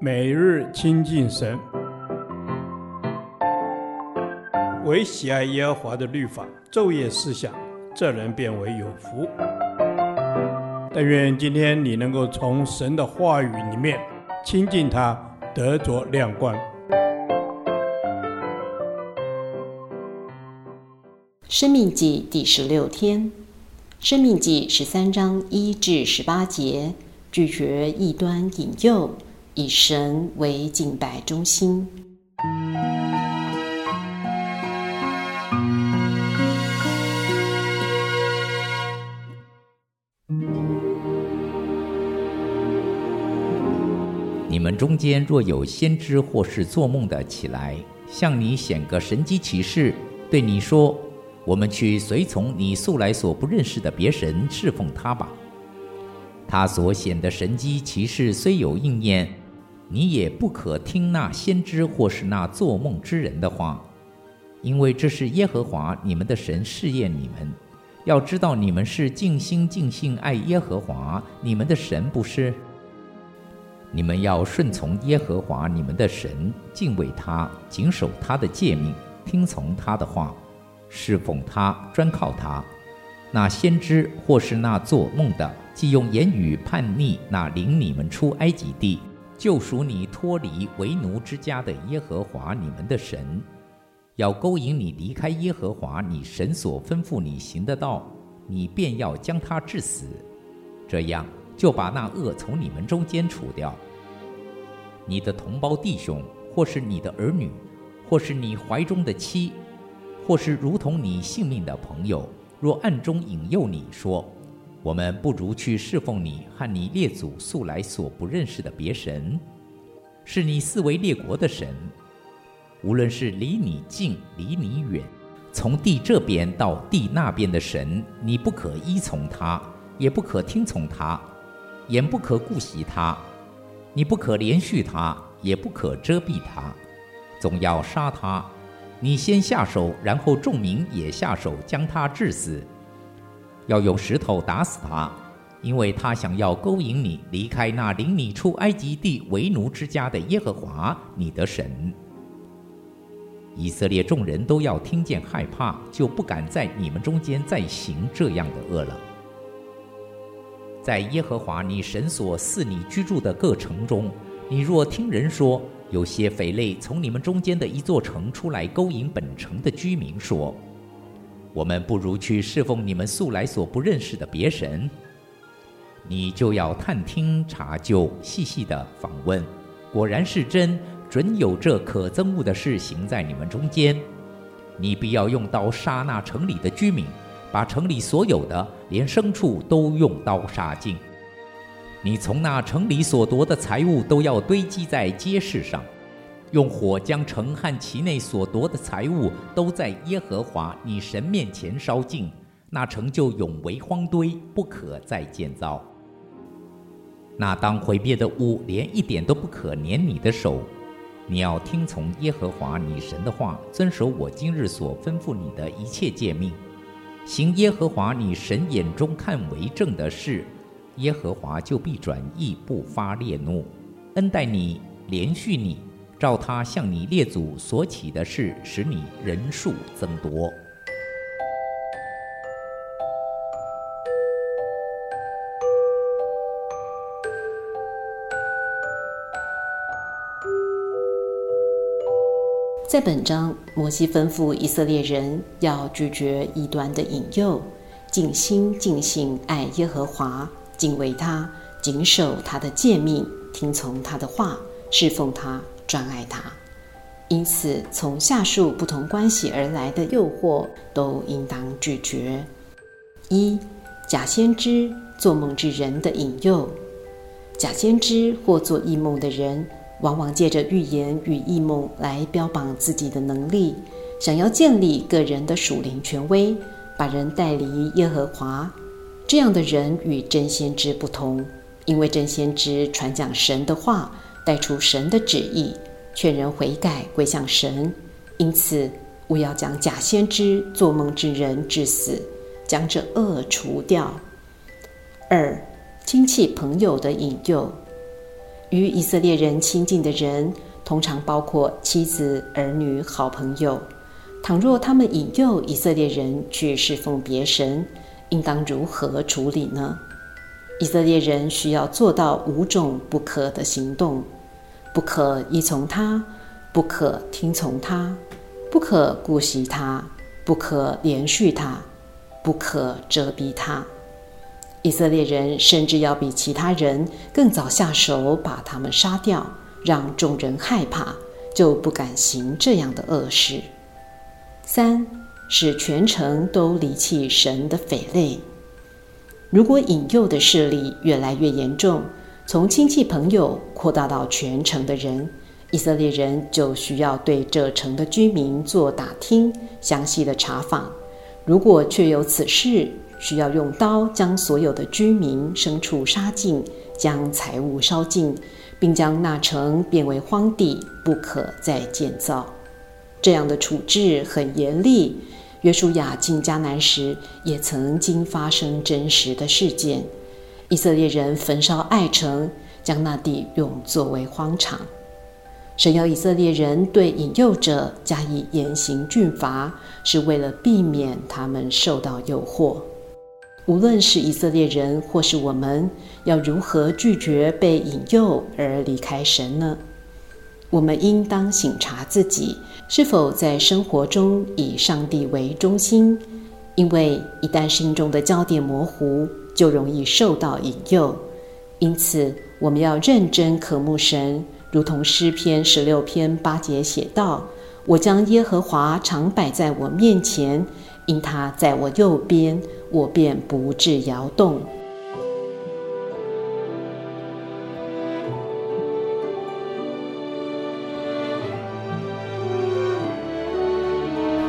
每日亲近神，唯喜爱耶和华的律法，昼夜思想，这人便为有福。但愿今天你能够从神的话语里面亲近他，得着亮光。生命记第十六天，生命记十三章一至十八节，拒绝异端引诱。以神为敬拜中心。你们中间若有先知或是做梦的起来，向你显个神机奇事，对你说：“我们去随从你素来所不认识的别神，侍奉他吧。”他所显的神机奇事虽有应验。你也不可听那先知或是那做梦之人的话，因为这是耶和华你们的神试验你们，要知道你们是尽心尽性爱耶和华你们的神，不是？你们要顺从耶和华你们的神，敬畏他，谨守他的诫命，听从他的话，侍奉他，专靠他。那先知或是那做梦的，既用言语叛逆那领你们出埃及地。救赎你脱离为奴之家的耶和华你们的神，要勾引你离开耶和华你神所吩咐你行的道，你便要将他治死，这样就把那恶从你们中间除掉。你的同胞弟兄，或是你的儿女，或是你怀中的妻，或是如同你性命的朋友，若暗中引诱你说，我们不如去侍奉你和你列祖素来所不认识的别神，是你四维列国的神。无论是离你近离你远，从地这边到地那边的神，你不可依从他，也不可听从他，也不可顾惜他，你不可怜恤他，也不可遮蔽他，总要杀他。你先下手，然后众民也下手，将他治死。要用石头打死他，因为他想要勾引你离开那领你出埃及地为奴之家的耶和华你的神。以色列众人都要听见害怕，就不敢在你们中间再行这样的恶了。在耶和华你神所赐你居住的各城中，你若听人说有些匪类从你们中间的一座城出来勾引本城的居民说。我们不如去侍奉你们素来所不认识的别神，你就要探听查究，细细的访问，果然是真，准有这可憎恶的事行在你们中间。你必要用刀杀那城里的居民，把城里所有的，连牲畜都用刀杀尽。你从那城里所夺的财物都要堆积在街市上。用火将城和其内所夺的财物都在耶和华你神面前烧尽，那城就永为荒堆，不可再建造。那当毁灭的物，连一点都不可粘你的手。你要听从耶和华你神的话，遵守我今日所吩咐你的一切诫命，行耶和华你神眼中看为正的事，耶和华就必转意，不发烈怒，恩待你，怜恤你。照他向你列祖所起的事，使你人数增多。在本章，摩西吩咐以色列人要拒绝异端的引诱，尽心尽性爱耶和华，敬畏他，谨守他的诫命，听从他的话，侍奉他。专爱他，因此从下述不同关系而来的诱惑都应当拒绝：一、假先知、做梦之人的引诱。假先知或做异梦的人，往往借着预言与异梦来标榜自己的能力，想要建立个人的属灵权威，把人带离耶和华。这样的人与真先知不同，因为真先知传讲神的话。带出神的旨意，劝人悔改归向神，因此务要将假先知、做梦之人治死，将这恶除掉。二、亲戚朋友的引诱，与以色列人亲近的人，通常包括妻子、儿女、好朋友。倘若他们引诱以色列人去侍奉别神，应当如何处理呢？以色列人需要做到五种不可的行动：不可依从他，不可听从他，不可顾惜他，不可连续他，不可遮蔽他。以色列人甚至要比其他人更早下手把他们杀掉，让众人害怕，就不敢行这样的恶事。三，是全城都离弃神的匪类。如果引诱的势力越来越严重，从亲戚朋友扩大到全城的人，以色列人就需要对这城的居民做打听，详细的查访。如果确有此事，需要用刀将所有的居民、牲畜杀尽，将财物烧尽，并将那城变为荒地，不可再建造。这样的处置很严厉。约书亚进迦南时，也曾经发生真实的事件：以色列人焚烧爱城，将那地用作为荒场。神要以色列人对引诱者加以严刑峻罚，是为了避免他们受到诱惑。无论是以色列人或是我们，要如何拒绝被引诱而离开神呢？我们应当省察自己是否在生活中以上帝为中心，因为一旦心中的焦点模糊，就容易受到引诱。因此，我们要认真渴慕神，如同诗篇十六篇八节写道：“我将耶和华常摆在我面前。”因他在我右边，我便不致摇动。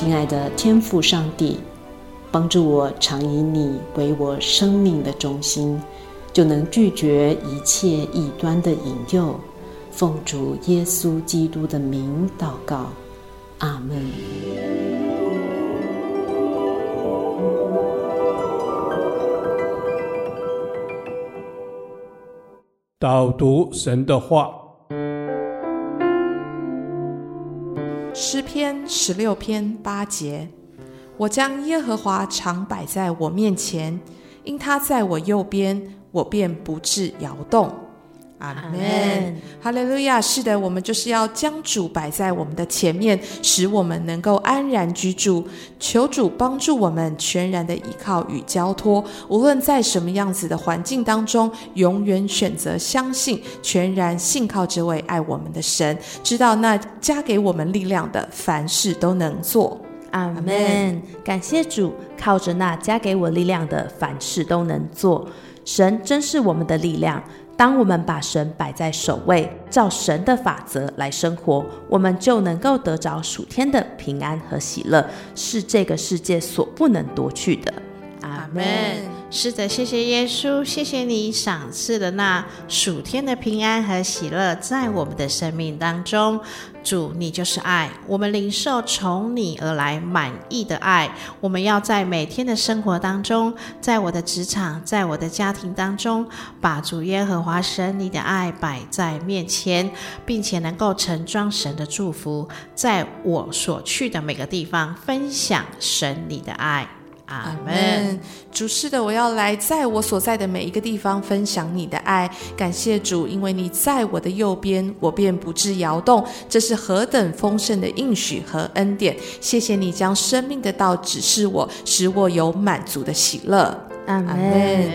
亲爱的天父上帝，帮助我常以你为我生命的中心，就能拒绝一切异端的引诱。奉主耶稣基督的名祷告，阿门。导读神的话，诗篇十六篇八节：我将耶和华常摆在我面前，因他在我右边，我便不致摇动。阿门，哈利路亚！是的，我们就是要将主摆在我们的前面，使我们能够安然居住。求主帮助我们全然的依靠与交托，无论在什么样子的环境当中，永远选择相信，全然信靠这位爱我们的神，知道那加给我们力量的，凡事都能做。阿门。感谢主，靠着那加给我力量的，凡事都能做。神真是我们的力量。当我们把神摆在首位，照神的法则来生活，我们就能够得着属天的平安和喜乐，是这个世界所不能夺去的。阿门。是的，谢谢耶稣，谢谢你赏赐的那属天的平安和喜乐，在我们的生命当中。主，你就是爱，我们领受从你而来满意的爱。我们要在每天的生活当中，在我的职场，在我的家庭当中，把主耶和华神你的爱摆在面前，并且能够盛装神的祝福，在我所去的每个地方分享神你的爱。阿门。主是的，我要来在我所在的每一个地方分享你的爱。感谢主，因为你在我的右边，我便不致摇动。这是何等丰盛的应许和恩典！谢谢你将生命的道指示我，使我有满足的喜乐。阿门。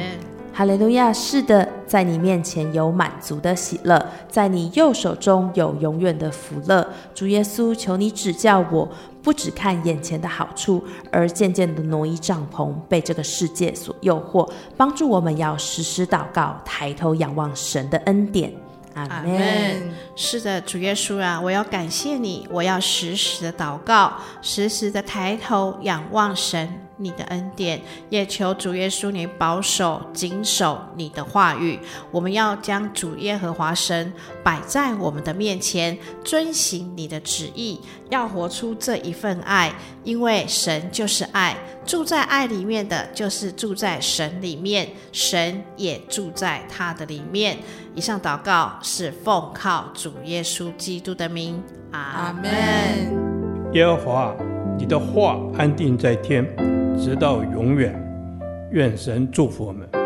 哈利路亚！是的，在你面前有满足的喜乐，在你右手中有永远的福乐。主耶稣，求你指教我。不只看眼前的好处，而渐渐的挪移帐篷，被这个世界所诱惑，帮助我们要时时祷告，抬头仰望神的恩典。阿门。是的，主耶稣啊，我要感谢你，我要时时的祷告，时时的抬头仰望神。你的恩典，也求主耶稣你保守、谨守你的话语。我们要将主耶和华神摆在我们的面前，遵行你的旨意，要活出这一份爱，因为神就是爱，住在爱里面的就是住在神里面，神也住在他的里面。以上祷告是奉靠主耶稣基督的名，阿门。耶和华，你的话安定在天，直到永远。愿神祝福我们。